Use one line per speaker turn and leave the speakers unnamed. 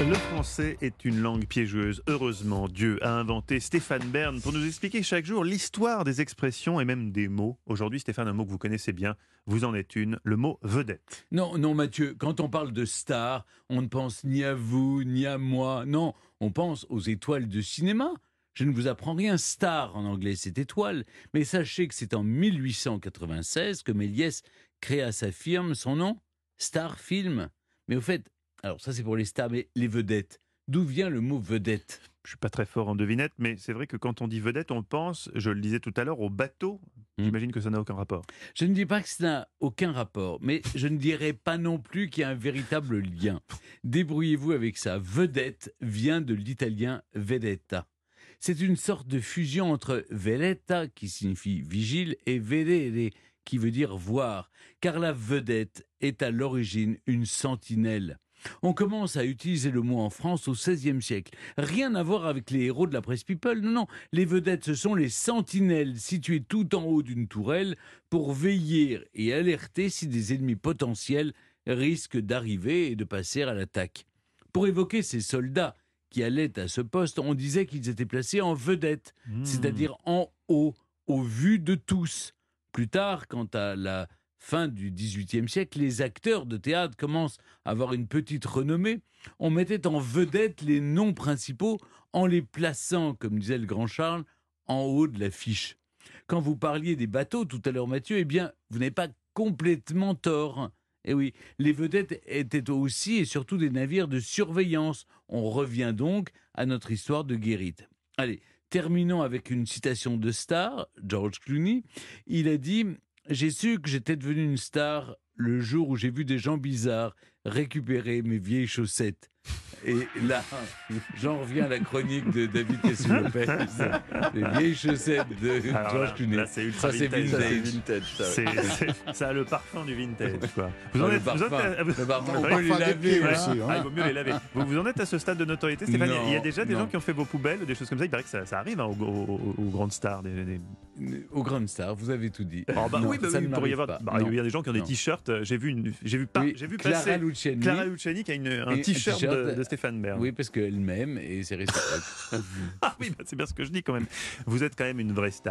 Le français est une langue piégeuse. Heureusement, Dieu a inventé Stéphane Bern pour nous expliquer chaque jour l'histoire des expressions et même des mots. Aujourd'hui, Stéphane, un mot que vous connaissez bien, vous en êtes une, le mot vedette.
Non, non, Mathieu, quand on parle de star, on ne pense ni à vous, ni à moi. Non, on pense aux étoiles de cinéma. Je ne vous apprends rien, star en anglais c'est étoile, mais sachez que c'est en 1896 que Méliès créa sa firme, son nom Star Film. Mais au fait, alors ça c'est pour les stars, mais les vedettes, d'où vient le mot vedette?
Je suis pas très fort en devinette, mais c'est vrai que quand on dit vedette, on pense, je le disais tout à l'heure, au bateau.
Hmm.
J'imagine que ça n'a aucun rapport.
Je ne dis pas que ça n'a aucun rapport, mais je ne dirais pas non plus qu'il y a un véritable lien. Débrouillez-vous avec ça. Vedette vient de l'italien vedetta. C'est une sorte de fusion entre veletta, qui signifie vigile, et vedere, qui veut dire voir, car la vedette est à l'origine une sentinelle. On commence à utiliser le mot en France au XVIe siècle. Rien à voir avec les héros de la presse people, non, non. Les vedettes, ce sont les sentinelles situées tout en haut d'une tourelle pour veiller et alerter si des ennemis potentiels risquent d'arriver et de passer à l'attaque. Pour évoquer ces soldats qui allaient à ce poste, on disait qu'ils étaient placés en vedette,
Hmm.
c'est-à-dire en haut, au vu de tous. Plus tard, quant à la fin du XVIIIe siècle, les acteurs de théâtre commencent à avoir une petite renommée. On mettait en vedette les noms principaux en les plaçant, comme disait le grand Charles, en haut de l'affiche. Quand vous parliez des bateaux tout à l'heure, Mathieu, eh bien, vous n'avez pas complètement tort. Eh oui, les vedettes étaient aussi et surtout des navires de surveillance. On revient donc à notre histoire de guérite. Allez, terminons avec une citation de star, George Clooney. Il a dit J'ai su que j'étais devenu une star le jour où j'ai vu des gens bizarres récupérer mes vieilles chaussettes. Et là, j'en reviens à la chronique de David Cassiope. Les vieilles chaussettes de
Alors
George
là,
Clooney.
là, c'est ultra
Ça, c'est
vintage.
vintage.
C'est- c'est- ça a le parfum du vintage, quoi. Vous
Ah,
en
le
êtes, vous
parfum.
à-
Le parfum,
Ouais.
on peut les
parfum des
laver.
pieds aussi, hein.
Ah, il vaut mieux les laver. Vous, vous en êtes à ce stade de notoriété, Stéphane Il y a- Il y a
Non,
déjà des
non.
gens qui ont fait vos poubelles, des choses comme ça. Il paraît que ça, ça arrive hein, aux, aux- aux grandes stars. Des, des-
Aux grandes stars, vous avez tout dit.
Oh, bah
Non,
oui, bah oui,
ne
il pourrait y
m'arrive
avoir.
pas.
bah, il y a des gens qui ont des t-shirts. euh, J'ai vu, une- j'ai vu, pas,
Oui,
j'ai vu
Clara
passer
Luciani.
Clara Luciani qui a une- un
t-shirt
de, Stéphane Bern.
Oui, parce qu'elle m'aime et c'est réciproque.
Ah oui, bah, c'est bien ce que je dis quand même. Vous êtes quand même une vraie star.